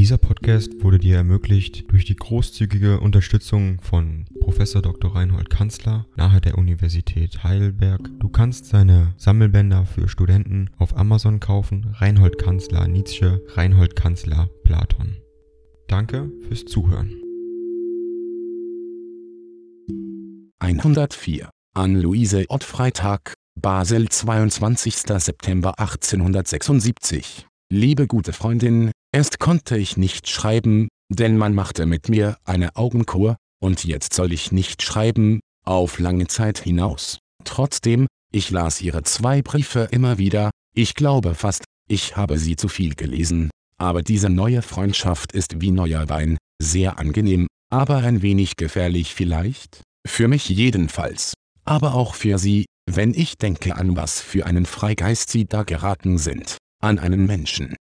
Dieser Podcast wurde dir ermöglicht durch die großzügige Unterstützung von Professor Dr. Reinhold Kanzler nahe der Universität Heidelberg. Du kannst seine Sammelbänder für Studenten auf Amazon kaufen. Reinhold Kanzler Nietzsche, Reinhold Kanzler Platon. Danke fürs Zuhören. 104 an Luise Ott Freitag, Basel 22. September 1876 Liebe gute Freundin, erst konnte ich nicht schreiben, denn man machte mit mir eine Augenkur, und jetzt soll ich nicht schreiben, auf lange Zeit hinaus. Trotzdem, ich las ihre zwei Briefe immer wieder, ich glaube fast, ich habe sie zu viel gelesen, aber diese neue Freundschaft ist wie neuer Wein, sehr angenehm, aber ein wenig gefährlich vielleicht? Für mich jedenfalls. Aber auch für Sie, wenn ich denke an was für einen Freigeist Sie da geraten sind an einen Menschen,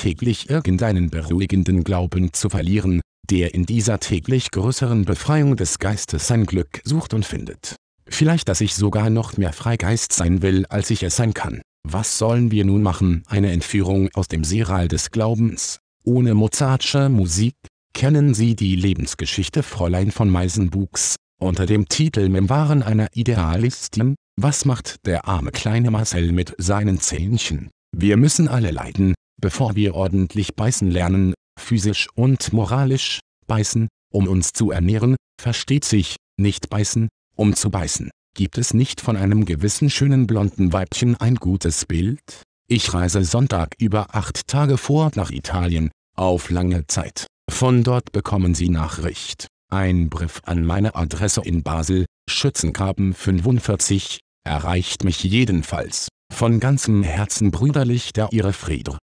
Täglich irgendeinen beruhigenden Glauben zu verlieren, der in dieser täglich größeren Befreiung des Geistes sein Glück sucht und findet. Vielleicht dass ich sogar noch mehr Freigeist sein will, als ich es sein kann. Was sollen wir nun machen? Eine Entführung aus dem Seeral des Glaubens. Ohne Mozartsche Musik. Kennen Sie die Lebensgeschichte Fräulein von Meisenbuchs, unter dem Titel Memoiren einer Idealistin, was macht der arme kleine Marcel mit seinen Zähnchen? Wir müssen alle leiden, bevor wir ordentlich beißen lernen, physisch und moralisch, beißen, um uns zu ernähren, versteht sich, nicht beißen, um zu beißen. Gibt es nicht von einem gewissen schönen blonden Weibchen ein gutes Bild? Ich reise Sonntag über acht Tage vor nach Italien, auf lange Zeit. Von dort bekommen Sie Nachricht. Ein Brief an meine Adresse in Basel, Schützengraben 45, erreicht mich jedenfalls. Von ganzem Herzen brüderlich der Ihre Friedr,